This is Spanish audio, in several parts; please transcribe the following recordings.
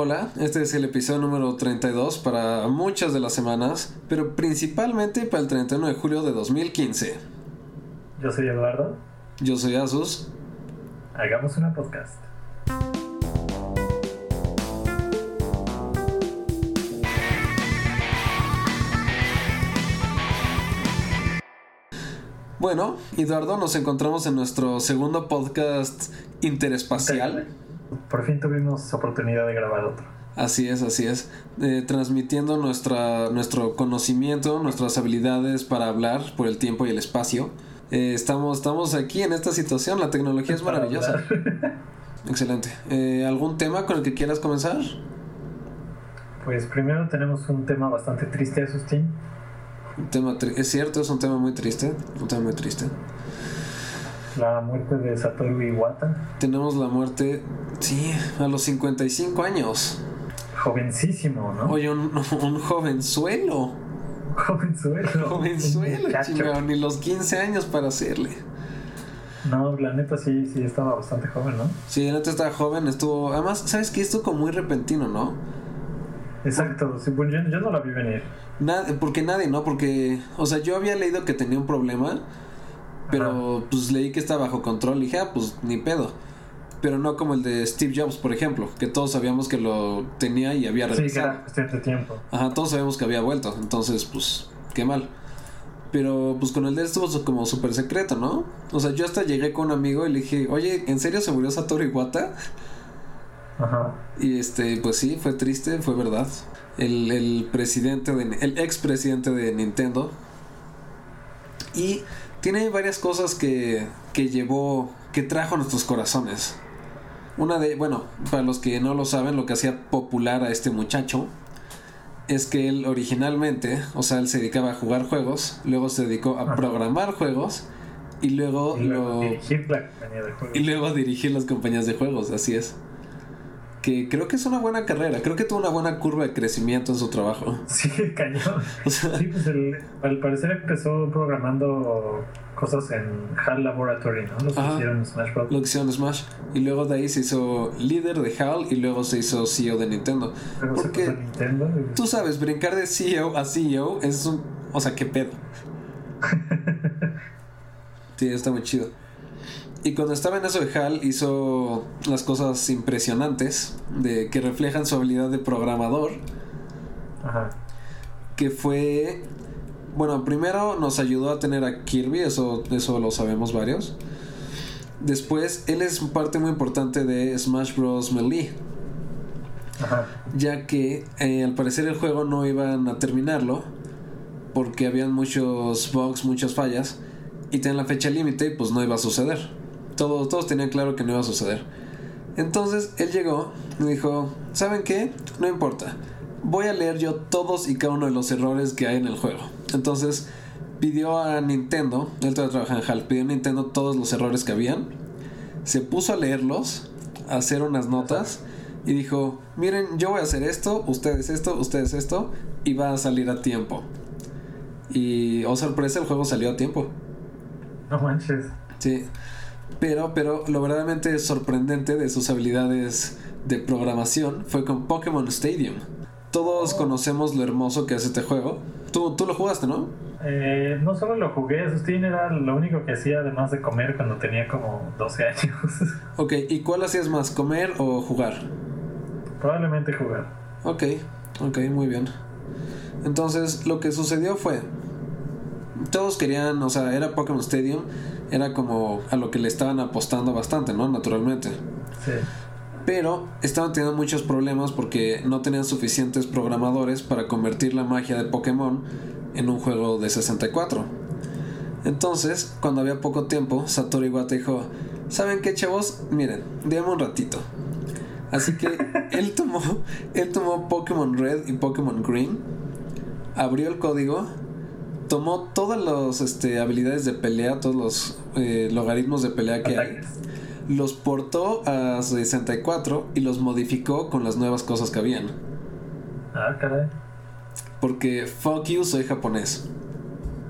Hola, este es el episodio número 32 para muchas de las semanas, pero principalmente para el 31 de julio de 2015. Yo soy Eduardo. Yo soy Asus. Hagamos una podcast. Bueno, Eduardo, nos encontramos en nuestro segundo podcast interespacial. Por fin tuvimos oportunidad de grabar otro. Así es, así es. Eh, transmitiendo nuestra, nuestro conocimiento, nuestras habilidades para hablar por el tiempo y el espacio. Eh, estamos, estamos aquí en esta situación, la tecnología es maravillosa. Excelente. Eh, ¿Algún tema con el que quieras comenzar? Pues primero tenemos un tema bastante triste, Asustín. Un tema es cierto, es un tema muy triste. Un tema muy triste. La muerte de Satoru Iwata. Tenemos la muerte, sí, a los 55 años. Jovencísimo, ¿no? Oye, un, un jovenzuelo. Jovenzuelo. Jovenzuelo, chingado, ni los 15 años para hacerle. No, la neta sí, sí estaba bastante joven, ¿no? Sí, la neta estaba joven, estuvo. Además, ¿sabes qué? Esto como muy repentino, ¿no? Exacto, sí, bueno, yo, yo, no la vi venir. Porque nadie, ¿no? Porque, o sea, yo había leído que tenía un problema, pero pues leí que está bajo control y dije, ah, pues ni pedo. Pero no como el de Steve Jobs, por ejemplo, que todos sabíamos que lo tenía y había regresado. Sí, que era de tiempo. Ajá, todos sabíamos que había vuelto, entonces, pues, qué mal. Pero pues con el de él estuvo como súper secreto, ¿no? O sea, yo hasta llegué con un amigo y le dije, oye, ¿en serio se murió Satoru Iwata? Ajá. Y este, pues sí, fue triste, fue verdad. El, el presidente de, el ex presidente de Nintendo. Y tiene varias cosas que, que llevó, que trajo a nuestros corazones. Una de, bueno, para los que no lo saben, lo que hacía popular a este muchacho es que él originalmente, o sea, él se dedicaba a jugar juegos, luego se dedicó a programar juegos y luego, y luego dirigir la compañía de juegos. Y luego dirigir las compañías de juegos, así es que creo que es una buena carrera. Creo que tuvo una buena curva de crecimiento en su trabajo. Sí, cañón. sí, pues el, al parecer empezó programando cosas en HAL Laboratory, ¿no? Lo que hicieron en Smash Bros. Lo que hicieron Smash. Y luego de ahí se hizo líder de HAL y luego se hizo CEO de Nintendo. Porque se Nintendo tú sabes, brincar de CEO a CEO es un... O sea, qué pedo. sí, está muy chido. Y cuando estaba en eso de HAL hizo las cosas impresionantes de que reflejan su habilidad de programador. Ajá. Que fue bueno, primero nos ayudó a tener a Kirby, eso eso lo sabemos varios. Después él es parte muy importante de Smash Bros Melee. Ajá. Ya que eh, al parecer el juego no iban a terminarlo porque habían muchos bugs, muchas fallas y tenían la fecha límite y pues no iba a suceder todos, todos tenían claro que no iba a suceder. Entonces él llegó y dijo, ¿saben qué? No importa. Voy a leer yo todos y cada uno de los errores que hay en el juego. Entonces pidió a Nintendo, él todavía trabaja en HAL, pidió a Nintendo todos los errores que habían. Se puso a leerlos, a hacer unas notas y dijo, miren, yo voy a hacer esto, ustedes esto, ustedes esto, y va a salir a tiempo. Y, oh sorpresa, el juego salió a tiempo. No manches. Sí. Pero, pero lo verdaderamente sorprendente de sus habilidades de programación fue con Pokémon Stadium. Todos oh. conocemos lo hermoso que es este juego. Tú, tú lo jugaste, ¿no? Eh, no solo lo jugué, Sustín era lo único que hacía además de comer cuando tenía como 12 años. ok, ¿y cuál hacías más, comer o jugar? Probablemente jugar. Ok, ok, muy bien. Entonces, lo que sucedió fue, todos querían, o sea, era Pokémon Stadium era como a lo que le estaban apostando bastante, ¿no? Naturalmente. Sí. Pero estaban teniendo muchos problemas porque no tenían suficientes programadores para convertir la magia de Pokémon en un juego de 64. Entonces, cuando había poco tiempo, Satoru Iwata dijo, ¿saben qué, chavos? Miren, déjame un ratito. Así que él tomó, él tomó Pokémon Red y Pokémon Green, abrió el código tomó todas las este, habilidades de pelea, todos los eh, logaritmos de pelea que hay, los portó a 64 y los modificó con las nuevas cosas que habían. Ah, caray. Porque fuck you, soy japonés.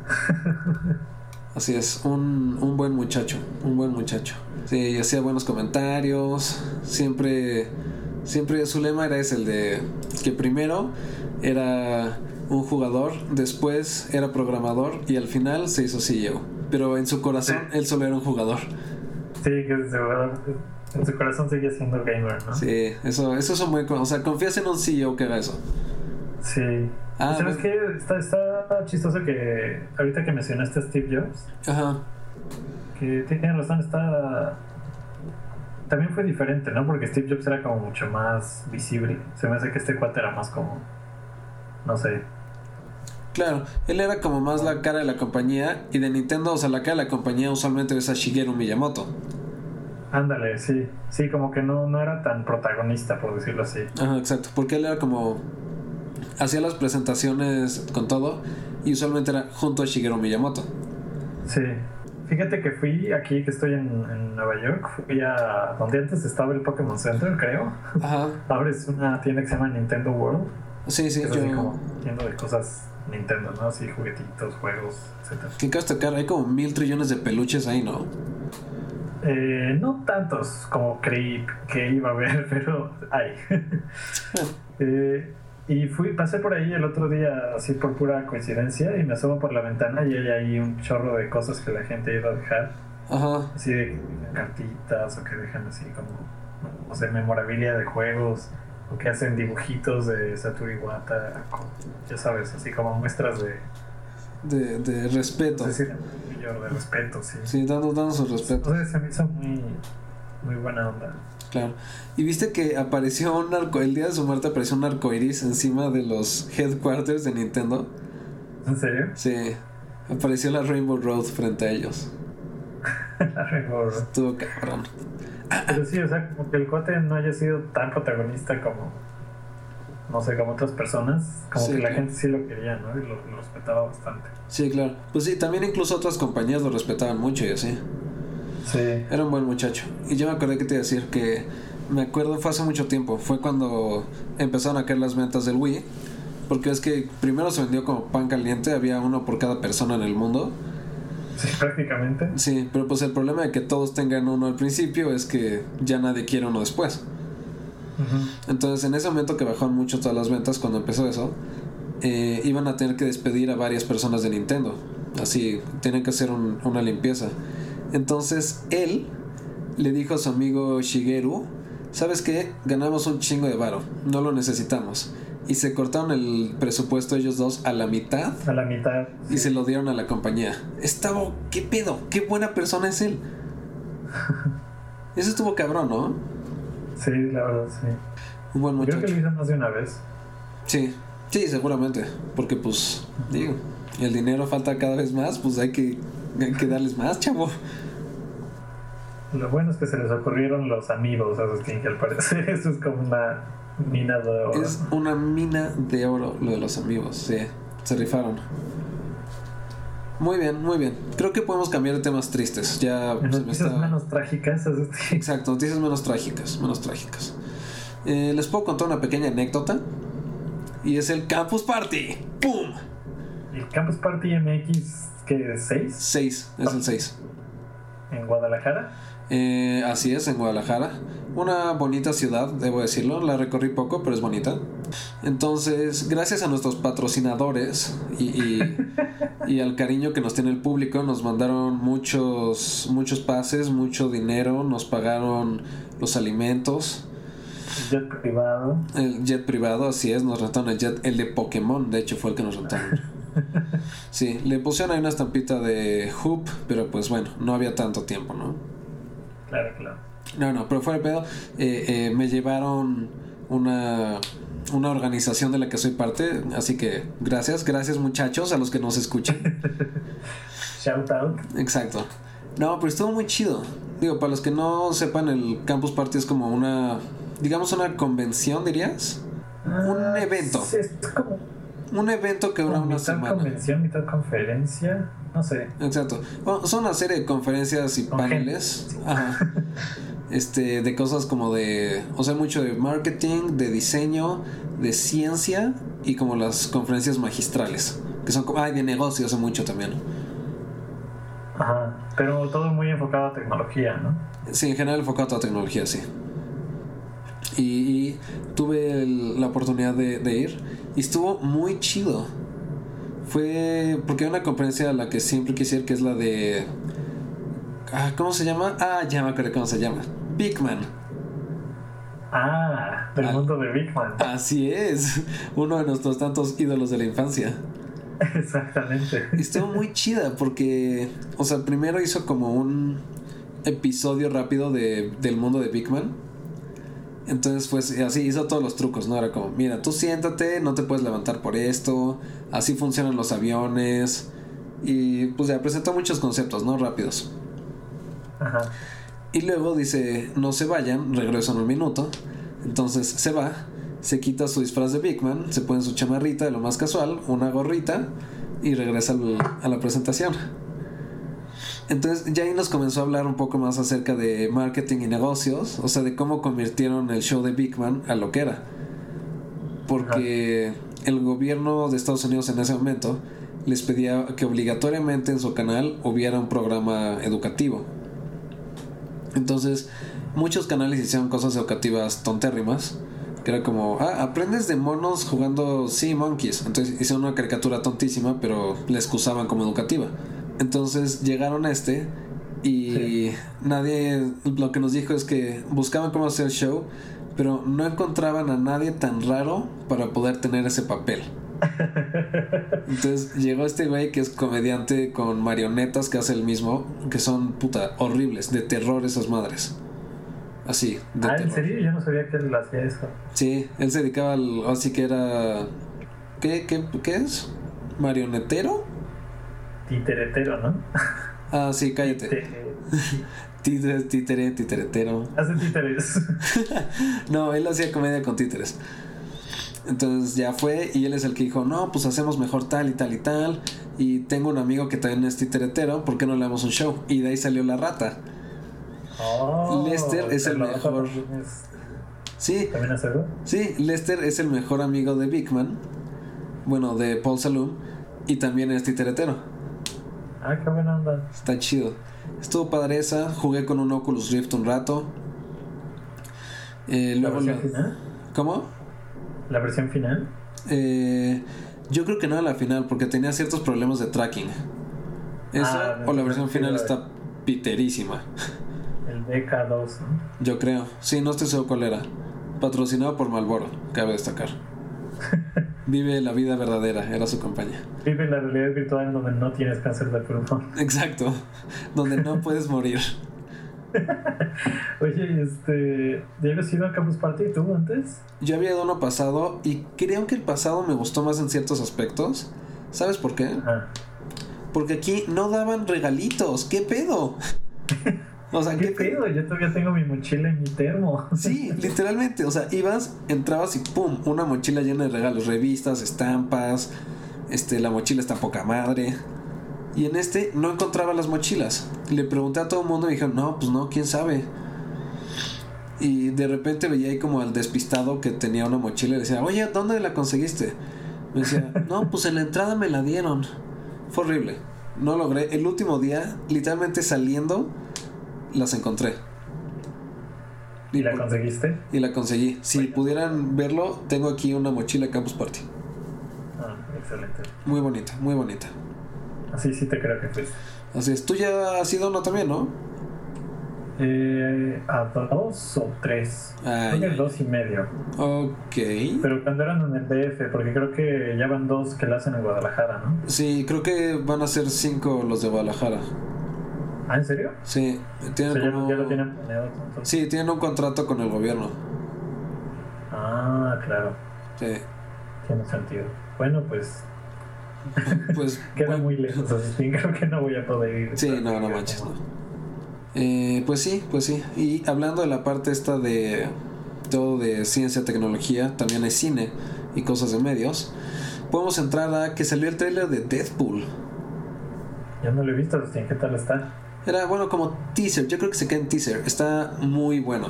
Así es, un, un, buen muchacho, un buen muchacho. Sí, hacía buenos comentarios, siempre Siempre su lema era ese, el de que primero era un jugador, después era programador y al final se hizo CEO. Pero en su corazón él solo era un jugador. Sí, que en su, en su corazón sigue siendo gamer, ¿no? Sí, eso, eso es buen... O sea, confías en un CEO que haga eso. Sí. Ah, ¿Sabes bueno. qué? Está, está chistoso que ahorita que mencionaste a Steve Jobs, Ajá. que tiene razón, está... También fue diferente, ¿no? Porque Steve Jobs era como mucho más visible. Se me hace que este cuate era más como... No sé. Claro, él era como más la cara de la compañía y de Nintendo, o sea, la cara de la compañía usualmente es a Shigeru Miyamoto. Ándale, sí. Sí, como que no, no era tan protagonista, por decirlo así. Ajá, exacto, porque él era como hacía las presentaciones con todo y usualmente era junto a Shigeru Miyamoto. Sí. Fíjate que fui aquí, que estoy en, en Nueva York, fui a donde antes estaba el Pokémon Center, creo. Ajá, Ahora es una tienda que se llama Nintendo World. sí, sí, yo... como de cosas Nintendo, ¿no? Así juguetitos, juegos, etcétera. ¿Qué cabe destacar? Hay como mil trillones de peluches ahí, ¿no? Eh, no tantos como creí que iba a haber, pero hay. Eh, y fui, pasé por ahí el otro día así por pura coincidencia y me asomo por la ventana y hay ahí un chorro de cosas que la gente ido a dejar. Ajá, Así de cartitas o que dejan así como, no sé, memorabilia de juegos que hacen dibujitos de Satoru Iwata, ya sabes, así como muestras de, de, de respeto. no sé si de, de respeto, sí. Sí, dando, dando su respeto, Entonces se me hizo muy, muy buena onda. claro. Y viste que apareció un arco, el día de su muerte apareció un arco iris encima de los headquarters de Nintendo. ¿En serio? Sí, apareció la Rainbow Road frente a ellos. Recuerdo. Estuvo cabrón. Pero sí, o sea, como que el cuate no haya sido tan protagonista como, no sé, como otras personas, como Sí, que la claro. gente sí lo quería, ¿no? Y lo, lo respetaba bastante. Sí, claro. Pues sí, también incluso otras compañías lo respetaban mucho y así. Sí. Era un buen muchacho. Y yo me acordé que te iba a decir que me acuerdo fue hace mucho tiempo. Fue cuando empezaron a caer las ventas del Wii. Porque es que primero se vendió como pan caliente, había uno por cada persona en el mundo. Sí, prácticamente. Sí, pero pues el problema de que todos tengan uno al principio es que ya nadie quiere uno después. Entonces en ese momento que bajaron mucho todas las ventas cuando empezó eso, eh, iban a tener que despedir a varias personas de Nintendo. Así, tienen que hacer un- una limpieza. Entonces él le dijo a su amigo Shigeru, ¿sabes qué? Ganamos un chingo de varo, no lo necesitamos. Y se cortaron el presupuesto ellos dos a la mitad A la mitad. y se lo dieron a la compañía. Estaba, ¿qué pedo? ¿Qué buena persona es él? Eso estuvo cabrón, ¿no? Sí, la verdad, sí. Un buen Creo muchacho. que lo hizo más de una vez. Sí, sí, seguramente. Porque pues, digo, el dinero falta cada vez más, pues hay que, hay que darles más, chavo. Lo bueno es que se les ocurrieron los amigos a Sustin, que al parecer eso es como una mina de oro. Es una mina de oro lo de los amigos, sí. Se rifaron. Muy bien, muy bien. Creo que podemos cambiar de temas tristes. Ya se me noticias está... menos trágicas. Exacto, noticias menos trágicas, menos trágicas. Eh, les puedo contar una pequeña anécdota. Y es el Campus Party. ¡Pum! El Campus Party MX, es 6 6, es el 6. en Guadalajara. Eh, así es, en Guadalajara. Una bonita ciudad, debo decirlo. La recorrí poco, pero es bonita. Entonces, gracias a nuestros patrocinadores y, y- y al cariño que nos tiene el público, nos mandaron muchos, muchos pases, mucho dinero, nos pagaron los alimentos. Jet privado. El jet privado, así es, nos rentaron el jet, el de Pokémon, de hecho fue el que nos rentaron. Sí, le pusieron ahí una estampita de Hoop, pero pues bueno, no había tanto tiempo, ¿no? Claro, claro. No, no, pero fuera de pedo, eh, eh, me llevaron una, una organización de la que soy parte, así que gracias, gracias muchachos a los que nos escuchan. Shout out. Exacto. No, pero estuvo muy chido. Digo, para los que no sepan, el Campus Party es como una, digamos, una convención, dirías. Un evento. Es como, Un evento que dura una mitad semana. convención, mitad conferencia. No sé. Exacto. Bueno, son una serie de conferencias y Con paneles. gente. Ajá. Este, de cosas como de. O sea, mucho de marketing, de diseño, de ciencia y como las conferencias magistrales. Que son como. Ay, de negocios, hace mucho también. Ajá. Pero todo muy enfocado a tecnología, ¿no? Sí, en general enfocado a tecnología, sí. Y, tuve la oportunidad de, de, ir y estuvo muy chido. Fue porque hay una conferencia a la que siempre quise ir, que es la de... Ah, ¿Cómo se llama? Ah, ya me acuerdo cómo se llama. Big Man. Ah, del mundo de Big Man. Así es, uno de nuestros tantos ídolos de la infancia. Exactamente. Estuvo muy chida porque, o sea, primero hizo como un episodio rápido de, del mundo de Big Man. Entonces, pues así hizo todos los trucos, ¿no? Era como, mira, tú siéntate, no te puedes levantar por esto, así funcionan los aviones. Y pues ya presentó muchos conceptos, ¿no? Rápidos. Ajá. Y luego dice, no se vayan, regreso en un minuto. Entonces se va, se quita su disfraz de Big Man, se pone su chamarrita de lo más casual, una gorrita y regresa a la presentación. Entonces ya ahí nos comenzó a hablar un poco más acerca de marketing y negocios, o sea, de cómo convirtieron el show de Big Man a lo que era. Porque el gobierno de Estados Unidos en ese momento les pedía que obligatoriamente en su canal hubiera un programa educativo. Entonces, muchos canales hicieron cosas educativas tontérrimas. Que era como, ah, aprendes de monos jugando Sea Monkeys. Entonces hicieron una caricatura tontísima, pero la excusaban como educativa. Entonces llegaron a este y nadie, lo que nos dijo es que buscaban cómo hacer el show, pero no encontraban a nadie tan raro para poder tener ese papel. Entonces llegó este güey que es comediante con marionetas que hace el mismo, que son puta horribles, de terror esas madres. Así. De ah, ¿en serio? Yo no sabía que él hacía eso. Sí, él se dedicaba al. Así que era. ¿Qué, qué, qué es? ¿Marionetero? Titeretero, ¿no? Ah, sí, cállate. Títeres, títere, titeretero. Hace títeres. no, él hacía comedia con títeres. Entonces ya fue y él es el que dijo, no, pues hacemos mejor tal y tal y tal. Y tengo un amigo que también es titeretero, ¿por qué no le damos un show? Y de ahí salió la rata. Oh, Lester es el mejor... Sí. ¿También hace algo? Sí, Lester es el mejor amigo de Big Man. Bueno, de Paul Saloon. Y también es titeretero. Ah, qué buena onda. Está chido. Estuvo padre esa. Jugué con un Oculus Rift un rato. Eh, luego ¿La ¿Cómo? ¿La versión final? Eh, yo creo que no la final, porque tenía ciertos problemas de tracking. Esa ah, o la versión final está piterísima. El DK2, ¿no? Yo creo. Sí, no estoy seguro cuál era. Patrocinado por Malboro, cabe destacar. Vive la vida verdadera, era su campaña. Vive la realidad virtual donde no tienes cáncer de pulmón. Exacto, donde no puedes morir. Oye, este, ¿ya habías ido a Campus Party tú antes? Yo había ido uno pasado y creo que el pasado me gustó más en ciertos aspectos. ¿Sabes por qué? Porque aquí no daban regalitos. ¿Qué pedo? O sea, ¿qué, pedo? Yo todavía tengo mi mochila en mi termo. Sí, literalmente. O sea, ibas, entrabas y ¡pum! Una mochila llena de regalos, revistas, estampas. Este, la mochila está poca madre. Y en este no encontraba las mochilas. Le pregunté a todo el mundo y me dijeron, no, pues no, quién sabe. Y de repente veía ahí como al despistado que tenía una mochila y decía, oye, ¿dónde la conseguiste? Me decía, no, pues en la entrada me la dieron. Fue horrible. No logré. El último día, literalmente saliendo, las encontré. ¿Y, la conseguiste? Y la conseguí. Si pudieran verlo, tengo aquí una mochila Campus Party. Ah, excelente. Muy bonita, muy bonita. Así sí te creo que fuiste. Así es. Tú ya has ido uno también, ¿no? Eh, a dos o tres. Ah, creo que dos y medio. Ok. Pero cuando eran en el DF, porque creo que ya van dos que la hacen en Guadalajara, ¿no? Sí, creo que van a ser cinco los de Guadalajara. ¿Ah, en serio? Sí, tienen ya, lo tienen planeado. Sí, tienen un contrato con el gobierno. Ah, claro. Sí. Tiene sentido. Bueno, pues pues. Queda muy lejos, así creo que no voy a poder ir. Sí, no, no manches, no. Eh, pues sí, pues sí. Y hablando de la parte esta de todo de ciencia, tecnología, también hay cine y cosas de medios. Podemos entrar a que salió el trailer de Deadpool. Ya no lo he visto, ¿qué tal está? Era bueno como teaser, yo creo que se queda en teaser. Está muy bueno.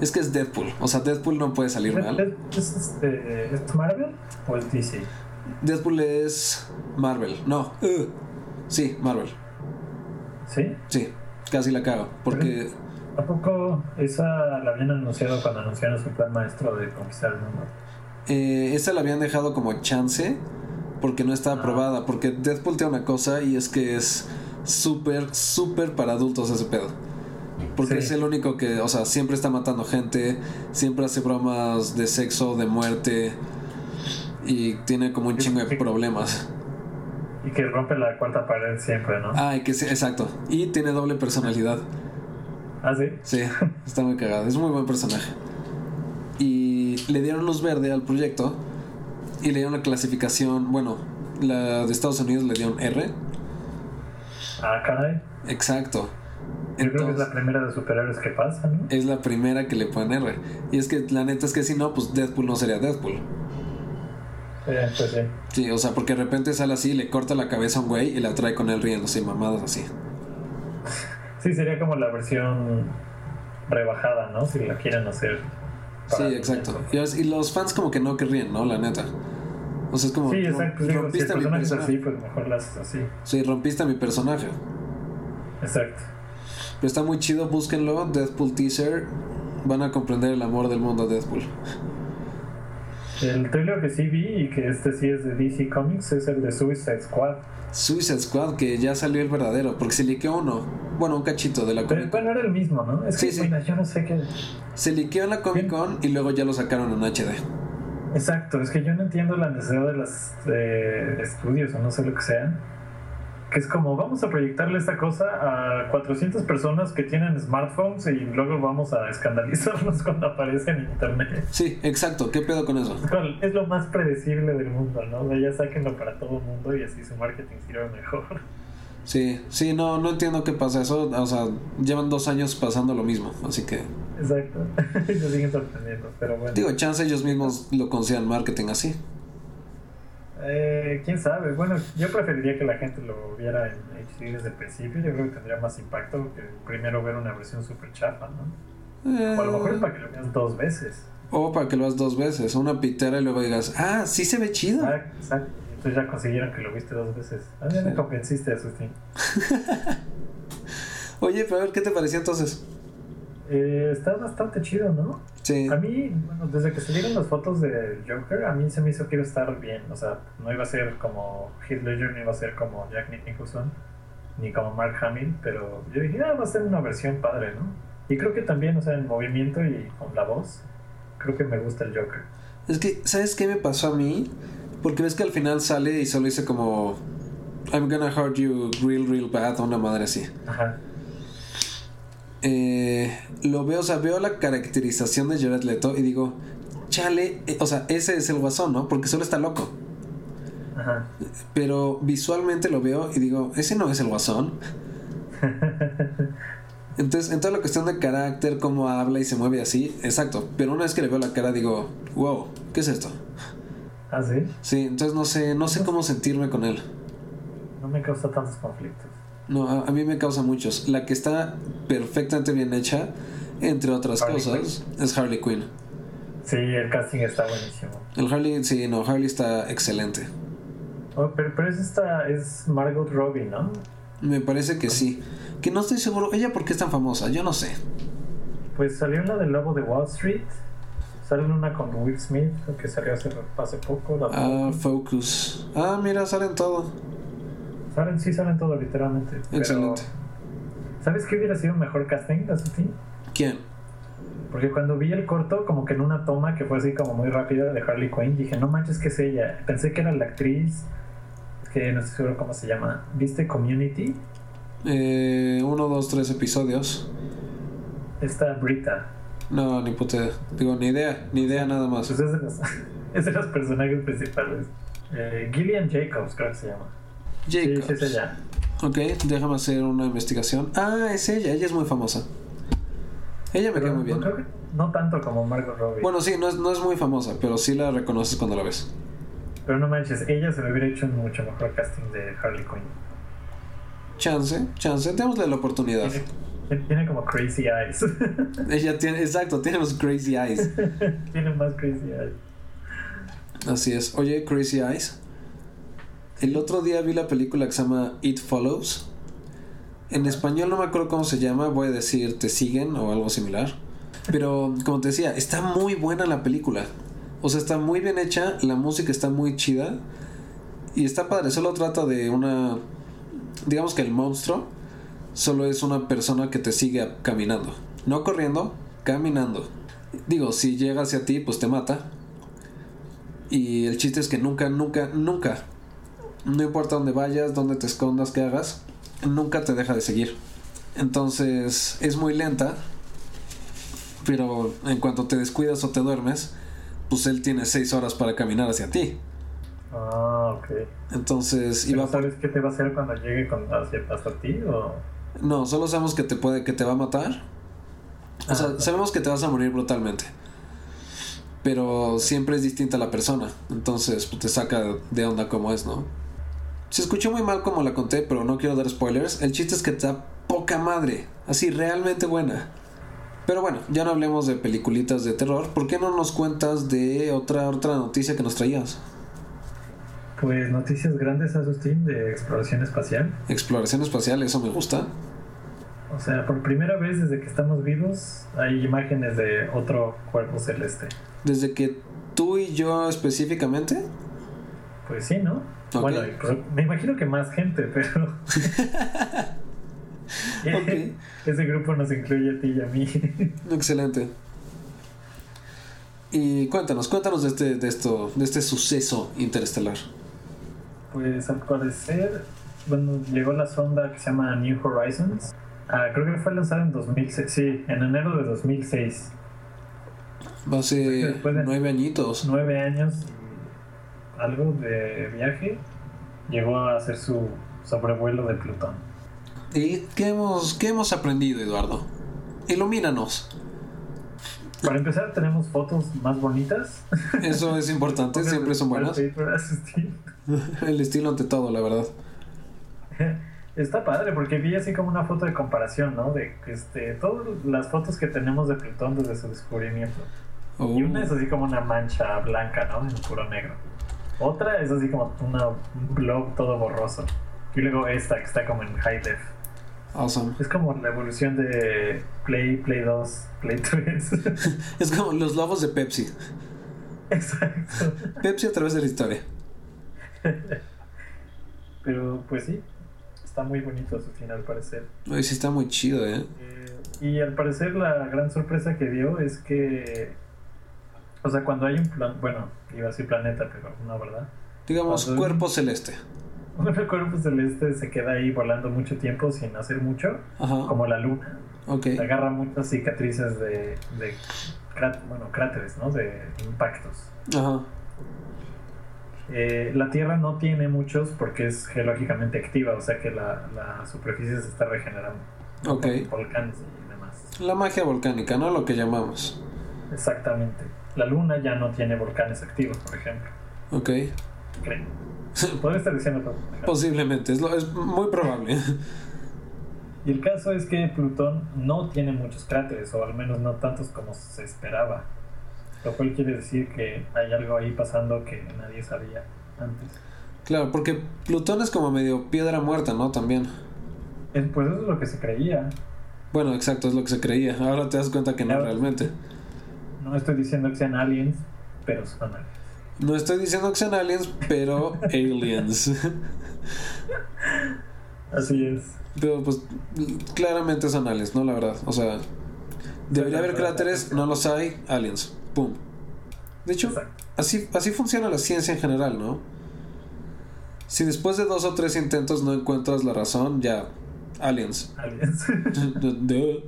Es que es Deadpool, o sea, Deadpool no puede salir mal. ¿Es, este, ¿Es Marvel o es DC? Deadpool es Marvel. No. Uh, sí, Marvel. ¿Sí? Sí, casi la cago. Porque ¿A poco esa la habían anunciado cuando anunciaron su plan maestro de conquistar el mundo? Eh, esa la habían dejado como chance porque no está aprobada. Porque Deadpool tiene una cosa y es que es súper, súper para adultos ese pedo. Porque es el único que, o sea, siempre está matando gente, siempre hace bromas de sexo, de muerte y tiene como un chingo de problemas. Y que rompe la cuarta pared siempre, ¿no? Ah, y que sí, exacto. Y tiene doble personalidad. ¿Ah, sí? Sí, está muy cagado. Es muy buen personaje. Y le dieron luz verde al proyecto y le dieron la clasificación, bueno, la de Estados Unidos le dieron R. Ah, caray. Exacto. Yo creo que es la primera de superhéroes que pasa, ¿no? Es la primera que le ponen R. Y es que la neta es que si no, pues Deadpool no sería Deadpool. Eh, pues sí. Sí, o sea, porque de repente sale así, le corta la cabeza a un güey y la trae con él riéndose y mamadas así. Sí, sería como la versión rebajada, ¿no? Si la quieren hacer. Sí, exacto. Y, los fans como que no querrían, ¿no? La neta. O sea, es como... Sí, exacto. rompiste si el mi personaje. así, pues mejor las así. Sí, rompiste a mi personaje. Exacto. Pero está muy chido, búsquenlo. Deadpool teaser. Van a comprender el amor del mundo de Deadpool. El trailer que sí vi y que este sí es de DC Comics es el de Suicide Squad. Suicide Squad, que ya salió el verdadero, porque se liqueó uno. Bueno, un cachito de la Comic Con. Pero bueno, era el mismo, ¿no? Es que, sí, yo no sé qué. Se liqueó en la Comic Con y luego ya lo sacaron en HD. Exacto, es que yo no entiendo la necesidad de los estudios o no sé lo que sean que es como vamos a proyectarle esta cosa a 400 personas que tienen smartphones y luego vamos a escandalizarnos cuando aparece en internet. Sí, exacto, ¿qué pedo con eso? Es lo más predecible del mundo, ¿no? Ya sáquenlo para todo el mundo y así su marketing sirve mejor. Sí, sí, no, no entiendo qué pasa eso, o sea, llevan dos años pasando lo mismo, así que... Exacto, se siguen sorprendiendo, pero bueno. Digo, chance ellos mismos lo consideran marketing así. Eh, quién sabe. Bueno, yo preferiría que la gente lo viera en HD desde el principio. Yo creo que tendría más impacto que primero ver una versión super chapa, ¿no? o a lo mejor es para que lo veas dos veces. O para que lo veas dos veces, una pitera y luego digas, ah, sí se ve chido. Ah, exacto. Entonces ya consiguieron que lo viste dos veces. A mí me convenciste, Asustín. Oye, pero a ver, ¿qué te pareció entonces? Eh, está bastante chido, ¿no? Sí. A mí, bueno, desde que salieron las fotos de Joker, a mí se me hizo que iba a estar bien. O sea, no iba a ser como Heath Ledger, no iba a ser como Jack Nicholson, ni como Mark Hamill, pero yo dije, ah, va a ser una versión padre, ¿no? Y creo que también, o sea, en movimiento y con la voz, creo que me gusta el Joker. Es que, ¿sabes qué me pasó a mí? Porque ves que al final sale y solo dice como I'm gonna hurt you real, real bad, una madre así. Ajá eh, lo veo, o sea, veo la caracterización de Jared Leto y digo, chale, eh, o sea, ese es el guasón, ¿no? Porque solo está loco. Ajá. Pero visualmente lo veo y digo, ese no es el guasón. Entonces, en toda la cuestión de carácter, cómo habla y se mueve así, exacto. Pero una vez que le veo la cara, digo, wow, ¿qué es esto? ¿Ah, sí? Sí, entonces no sé, no sé cómo sentirme con él. No me causa tantos conflictos. No, a, mí me causa muchos. La que está perfectamente bien hecha, entre otras cosas, es Harley Quinn. Sí, el casting está buenísimo. El Harley, sí, no, Harley está excelente. Oh, pero, pero es esta, es Margot Robbie, ¿no? Me parece que sí. Que no estoy seguro. ¿Ella por qué es tan famosa? Yo no sé. Pues salió la del Lobo de Wall Street. Sale una con Will Smith, que salió hace, hace poco. ah, Focus. Ah, mira, salen todo. Salen, sí salen todo, literalmente. Excelente. ¿Sabes qué hubiera sido un mejor casting, Asustín? ¿Quién? Porque cuando vi el corto, como que en una toma que fue así como muy rápida de Harley Quinn, dije, no manches que es ella. Pensé que era la actriz, que no estoy seguro cómo se llama. ¿Viste Community? Eh, uno, dos, tres episodios. Esta Brita. No, ni puta Digo, ni idea, ni idea nada más. Pues es de los, es de los personajes principales. Eh, Gillian Jacobs, creo que se llama. Jacobs. Sí, es ella. Ok, déjame hacer una investigación. Ah, es ella, ella es muy famosa. Ella me queda muy bien. No, tanto como Margot Robbie. Bueno, sí, no es, no es muy famosa, pero sí la reconoces cuando la ves. Pero no manches, ella se me hubiera hecho un mucho mejor casting de Harley Quinn. Chance, chance, démosle la oportunidad. Tiene, tiene como crazy eyes. ella tiene, exacto, tiene los crazy eyes. tiene más crazy eyes. Así es. Oye, crazy eyes. El otro día vi la película que se llama It Follows. En español no me acuerdo cómo se llama, voy a decir Te siguen o algo similar. Pero como te decía, está muy buena la película. O sea, está muy bien hecha, la música está muy chida. Y está padre, solo trata de una... Digamos que el monstruo solo es una persona que te sigue caminando. No corriendo, caminando. Digo, si llega hacia ti, pues te mata. Y el chiste es que nunca, nunca, nunca, no importa dónde vayas, dónde te escondas, qué hagas, nunca te deja de seguir. Entonces es muy lenta, pero en cuanto te descuidas o te duermes, pues él tiene seis horas para caminar hacia ti. Ah, ok. Entonces iba ¿Sabes qué te va a hacer cuando llegue con, hacia, hasta ti? O? No, solo sabemos que te puede, que te va a matar. O sea, ah, sabemos que te vas a morir brutalmente. Pero siempre es distinta la persona. Entonces pues, te saca de onda como es, ¿no? Se escuchó muy mal como la conté, pero no quiero dar spoilers. El chiste es que está poca madre. Así, realmente buena. Pero bueno, ya no hablemos de peliculitas de terror. ¿Por qué no nos cuentas de otra, otra noticia que nos traías? Pues noticias grandes, Asustín, de exploración espacial. Exploración espacial, eso me gusta. O sea, por primera vez desde que estamos vivos hay imágenes de otro cuerpo celeste. ¿Desde que tú y yo específicamente? Pues sí, ¿no? Bueno, pues, me imagino que más gente, pero... Ese grupo nos incluye a ti y a mí. Excelente. Y cuéntanos, cuéntanos de este, de esto, de este suceso interestelar. Pues al parecer, bueno, llegó la sonda que se llama New Horizons. Ah, creo que fue lanzada en 2006, sí, en enero de 2006. Hace nueve añitos. Nueve años algo de viaje, llegó a hacer su sobrevuelo de Plutón. ¿Y qué hemos, qué hemos aprendido, Eduardo? Ilumínanos. Para empezar, tenemos fotos más bonitas. Eso es importante, siempre son buenas. El estilo ante todo, la verdad. Está padre porque vi así como una foto de comparación, ¿no? De este, todas las fotos que tenemos de Plutón desde su descubrimiento. Y una oh. es así como una mancha blanca, ¿no? En puro negro. Otra es así como una, un blog todo borroso. Y luego esta que está como en high def. Awesome. Es como la evolución de Play, Play 2, Play 3. es como los logos de Pepsi. Exacto. Pepsi a través de la historia. Pero pues sí, está muy bonito su final al parecer. Ay, sí está muy chido, ¿eh? ¿eh? Y al parecer la gran sorpresa que dio es que o sea, cuando hay un plan, bueno, iba a decir planeta, pero no, ¿verdad? Digamos, cuerpo celeste. Un cuerpo celeste se queda ahí volando mucho tiempo sin hacer mucho, como la luna. Okay. agarra muchas cicatrices de, de bueno, cráteres, ¿no? De impactos. Ajá. Eh, la Tierra no tiene muchos porque es geológicamente activa, o sea que la, la superficie se está regenerando. Ok. Volcanes y demás. La magia volcánica, ¿no? Lo que llamamos. Exactamente. La Luna ya no tiene volcanes activos, por ejemplo. Ok. Creo. Podría estar diciendo todo. Posiblemente, es, lo, es muy probable. Y el caso es que Plutón no tiene muchos cráteres, o al menos no tantos como se esperaba. Lo cual quiere decir que hay algo ahí pasando que nadie sabía antes. Claro, porque Plutón es como medio piedra muerta, ¿no? También. pues eso es lo que se creía. Bueno, exacto, es lo que se creía. Ahora te das cuenta que no realmente. No estoy diciendo que sean aliens, pero son aliens. No estoy diciendo que sean aliens, pero aliens. Así es. Pero pues claramente son aliens, ¿no? La verdad. O sea, debería haber cráteres, no los hay, aliens. Pum. De hecho, así, así funciona la ciencia en general, ¿no? Si después de dos o tres intentos no encuentras la razón, ya, aliens. Aliens.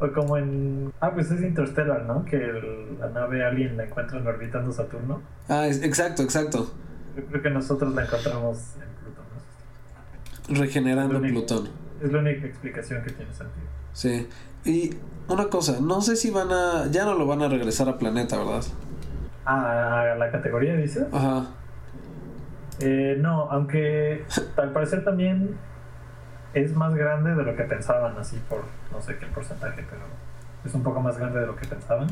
O como en. Ah, pues es Interstellar, ¿no? Que la nave Alien la encuentran orbitando Saturno. Ah, exacto, exacto. Yo creo que nosotros la encontramos en Plutón. Regenerando Plutón. Es la única explicación que tiene sentido. Sí. Y una cosa, no sé si van a. Ya no lo van a regresar a planeta, ¿verdad? Ah, a la categoría, dices. Ajá. Eh, no, aunque al parecer también es más grande de lo que pensaban, así por no sé qué porcentaje, pero es un poco más grande de lo que pensaban.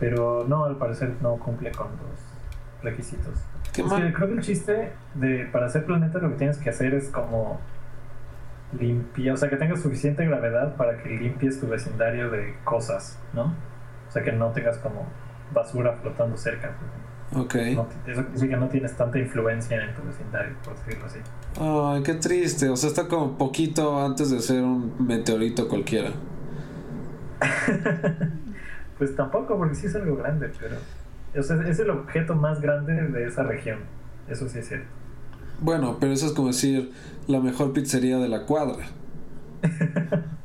Pero no, al parecer no cumple con los requisitos. creo que el chiste de para ser planeta lo que tienes que hacer es como limpia, o sea, que tengas suficiente gravedad para que limpies tu vecindario de cosas, ¿no? O sea, que no tengas como basura flotando cerca. Ok. No, eso decir que no tienes tanta influencia en tu vecindario, por decirlo así. Ay, qué triste. O sea, está como poquito antes de ser un meteorito cualquiera. pues tampoco, porque sí es algo grande, pero. O sea, es el objeto más grande de esa región. Eso sí es cierto. Bueno, pero eso es como decir la mejor pizzería de la cuadra.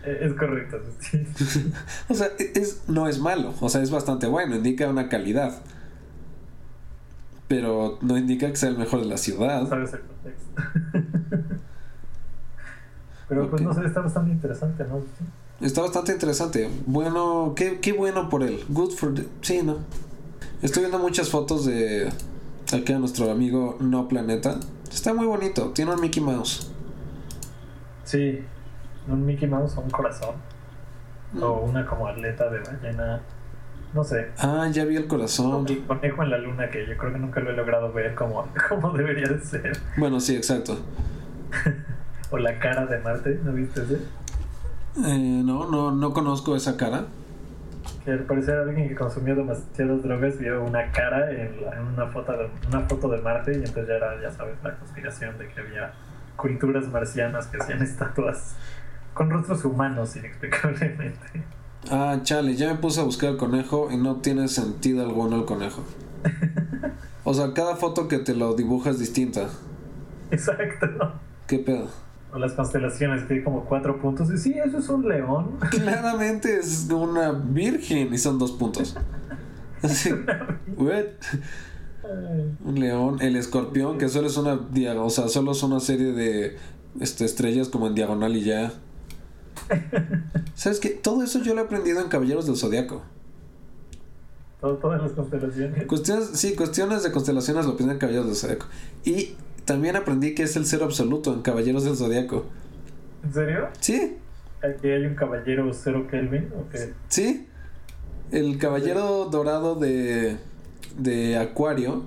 es correcto. Sí. o sea, es, no es malo. O sea, es bastante bueno. Indica una calidad. Pero no indica que sea el mejor de la ciudad. Sabes el contexto. pero pues no sé, está bastante interesante, ¿no? Está bastante interesante. Bueno, qué, qué bueno por él. Good for... The... Sí, ¿no? Estoy viendo muchas fotos de aquí a nuestro amigo No Planeta. Está muy bonito. Tiene un Mickey Mouse. Sí, un Mickey Mouse o un corazón. O una como atleta de ballena. No sé. Ah, ya vi el corazón. Y conejo en la luna que yo creo que nunca lo he logrado ver como, como debería de ser. Bueno, sí, exacto. o la cara de Marte, ¿no viste ese? Eh, no, no, no conozco esa cara. Que al parecer alguien que consumió demasiadas drogas vio una cara en, una, foto de, una foto de Marte y entonces ya era, ya sabes, la conspiración de que había culturas marcianas que hacían estatuas con rostros humanos inexplicablemente. Ah, chale, ya me puse a buscar el conejo y no tiene sentido alguno el conejo. O sea, cada foto que te lo dibuja es distinta. Exacto. ¿Qué pedo? O las constelaciones, que hay como cuatro puntos. Y sí, eso es un león. Claramente es una virgen y son dos puntos. Así, un león, el escorpión, que solo es una o sea, solo es una serie de este, estrellas como en diagonal y ya. ¿Sabes qué? Todo eso yo lo he aprendido en Caballeros del Zodiaco. todas las constelaciones. Cuestiones, sí, cuestiones de constelaciones lo aprendí en Caballeros del Zodiaco. Y también aprendí que es el cero absoluto en Caballeros del Zodiaco. ¿En serio? Sí. ¿Aquí hay un caballero cero Kelvin? Sí. El caballero dorado de, de Acuario,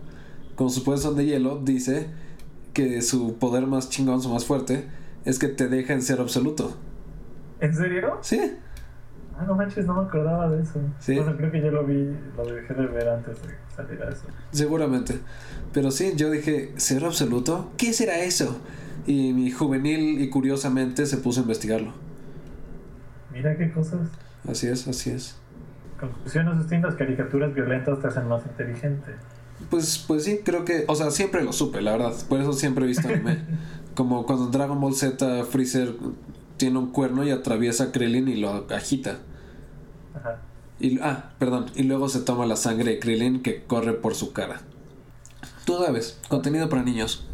con su poder de hielo, dice que su poder más chingón, su más fuerte, es que te deja en cero absoluto. ¿En serio? Sí. Ah, no manches, no me acordaba de eso. Sí. Bueno, creo que yo lo vi, lo dejé de ver antes de salir a eso. Seguramente. Pero sí, yo dije, ¿cero absoluto? ¿Qué será eso? Y mi juvenil y curiosamente se puso a investigarlo. Mira qué cosas. Así es, así es. Conclusiones distintas, caricaturas violentas te hacen más inteligente. Pues, pues sí, creo que, o sea, siempre lo supe, la verdad. Por eso siempre he visto anime. Como cuando Dragon Ball Z Freezer tiene un cuerno y atraviesa a Krillin y lo agita. Ajá. Y, ah, perdón. Y luego se toma la sangre de Krillin que corre por su cara. Tú sabes, contenido para niños.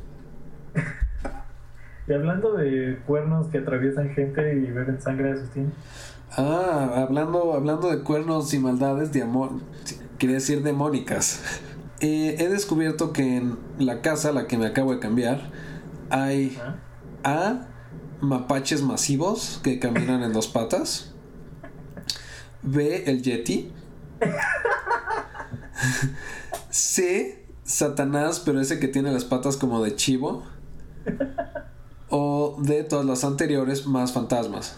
y hablando de cuernos que atraviesan gente y beben sangre de Asustín. Ah, hablando, hablando de cuernos y maldades, de amor, quería decir demónicas. Eh, he descubierto que en la casa a la que me acabo de cambiar hay A mapaches masivos que caminan en dos patas. B el Yeti. C Satanás, pero ese que tiene las patas como de chivo. O de todas las anteriores, más fantasmas.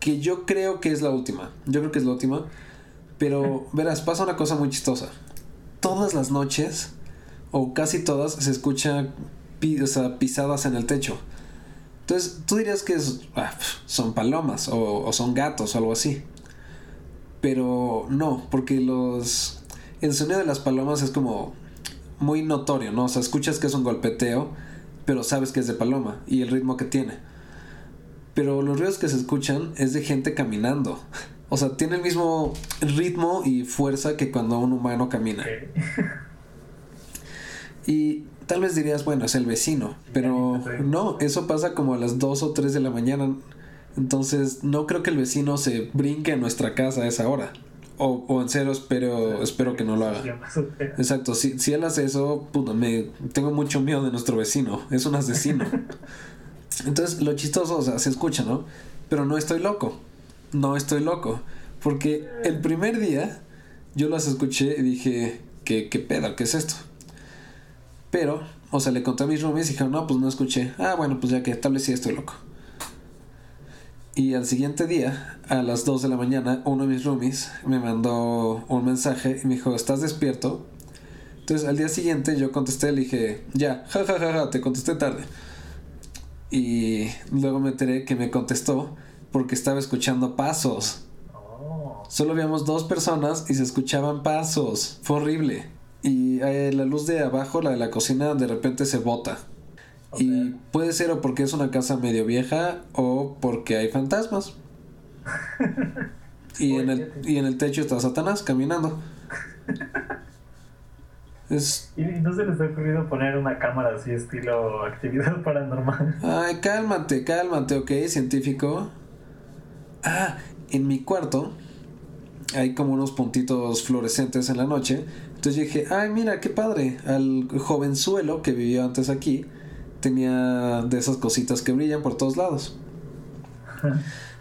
Que yo creo que es la última. Yo creo que es la última. Pero, verás, pasa una cosa muy chistosa. Todas las noches, o casi todas, se escuchan pisadas en el techo. Entonces, tú dirías que ah, son palomas o, o son gatos o algo así. Pero no, porque los... El sonido de las palomas es como muy notorio, ¿no? O sea, escuchas que es un golpeteo, pero sabes que es de paloma y el ritmo que tiene. Pero los ruidos que se escuchan es de gente caminando. O sea, tiene el mismo ritmo y fuerza que cuando un humano camina. Y tal vez dirías, bueno, es el vecino, pero no, eso pasa como a las 2 o 3 de la mañana. Entonces, no creo que el vecino se brinque a nuestra casa a esa hora. O, o en serio espero, espero que no lo haga. Exacto, si, si él hace eso, me, tengo mucho miedo de nuestro vecino, es un asesino. Entonces, lo chistoso, o sea, se escucha, ¿no? Pero no estoy loco, no estoy loco. Porque el primer día yo las escuché y dije, ¿qué, qué pedo? ¿Qué es esto? Pero O sea, le conté a mis roomies y dijeron, no, pues no escuché. Ah, bueno, pues ya que tal vez sí estoy loco. Y al siguiente día, a las 2 de la mañana, uno de mis roomies me mandó un mensaje y me dijo, ¿estás despierto? Entonces al día siguiente yo contesté, le dije, ya, jajajaja, ja, ja, te contesté tarde. Y luego me enteré que me contestó porque estaba escuchando pasos. Oh. Solo habíamos dos personas y se escuchaban pasos. Fue horrible. Y eh, la luz de abajo, la de la cocina, de repente se bota. Y puede ser o porque es una casa medio vieja o porque hay fantasmas. y, en el, y en el techo está Satanás caminando. Es... ¿Y no se les ha ocurrido poner una cámara así estilo actividad paranormal? Ay, cálmate, cálmate, ok, científico. Ah, en mi cuarto hay como unos puntitos fluorescentes en la noche. Entonces dije, ay, mira, qué padre. Al jovenzuelo que vivió antes aquí tenía de esas cositas que brillan por todos lados.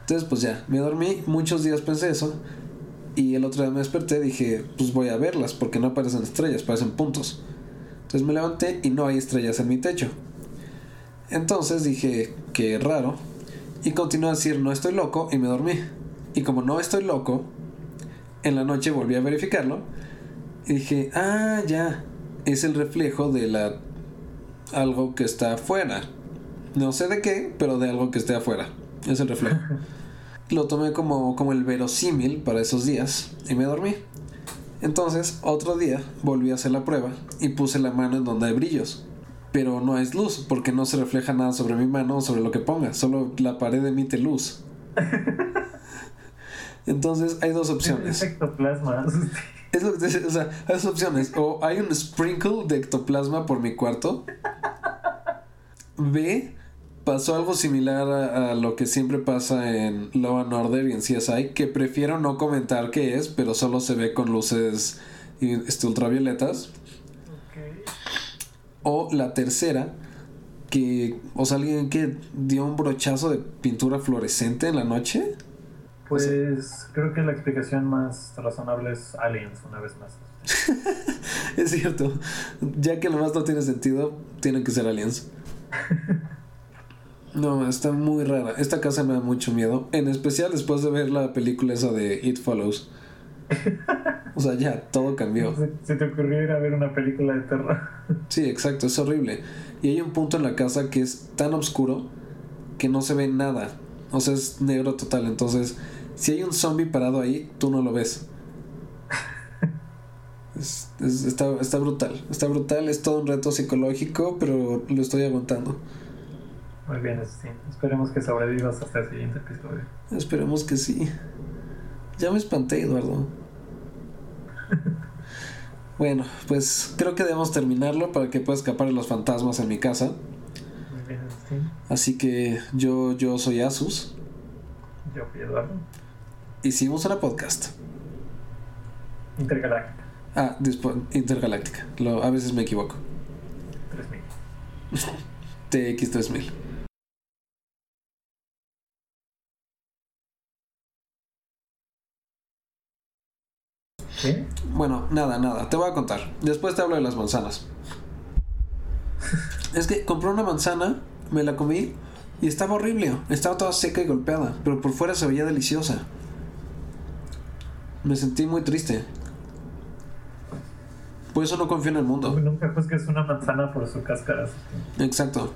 Entonces, pues ya, me dormí. Muchos días pensé eso. Y el otro día me desperté dije, pues voy a verlas porque no parecen estrellas, parecen puntos. Entonces me levanté y no hay estrellas en mi techo. Entonces dije, qué raro. Y continué a decir, no estoy loco y me dormí. Y como no estoy loco, en la noche volví a verificarlo. Y dije, ah, ya, es el reflejo de la... algo que está afuera. No sé de qué, pero de algo que esté afuera. Es el reflejo. lo tomé como, como el verosímil para esos días y me dormí. Entonces, otro día volví a hacer la prueba y puse la mano en donde hay brillos. Pero no es luz, porque no se refleja nada sobre mi mano o sobre lo que ponga, solo la pared emite luz. Entonces hay dos opciones. Es lo que o sea, hay dos opciones. O hay un sprinkle de ectoplasma por mi cuarto. B, pasó algo similar a, lo que siempre pasa en Law and Order y en CSI, que prefiero no comentar qué es, pero solo se ve con luces este, ultravioletas. O la tercera, que, o sea, alguien que dio un brochazo de pintura fluorescente en la noche. Pues creo que la explicación más razonable es Aliens, una vez más. es cierto, ya que lo más no tiene sentido, tienen que ser Aliens. No, está muy rara. Esta casa me da mucho miedo. En especial después de ver la película esa de It Follows. O sea, ya, todo cambió. Se, te ocurrió ir a ver una película de terror. Sí, exacto, es horrible. Y hay un punto en la casa que es tan oscuro que no se ve nada. O sea, es negro total. Entonces, si hay un zombie parado ahí, tú no lo ves. está, está brutal. Está brutal, es todo un reto psicológico, pero lo estoy aguantando. Muy bien, sí. Esperemos que sobrevivas hasta el siguiente episodio. Esperemos que sí. Ya me espanté, Eduardo. bueno, pues creo que debemos terminarlo para que pueda escapar de los fantasmas en mi casa. Muy bien, sí. Así que yo, yo soy Asus. Yo fui Eduardo. Hicimos una podcast. Intergaláctica. Ah, intergaláctica. Lo, a veces me equivoco. 3000. TX3000. Bueno, nada, nada. Te voy a contar. Después te hablo de las manzanas. es que compré una manzana, me la comí y estaba horrible. Estaba toda seca y golpeada, pero por fuera se veía deliciosa. Me sentí muy triste. Por eso no confío en el mundo. Nunca juzgues una manzana por su cáscara. Exacto.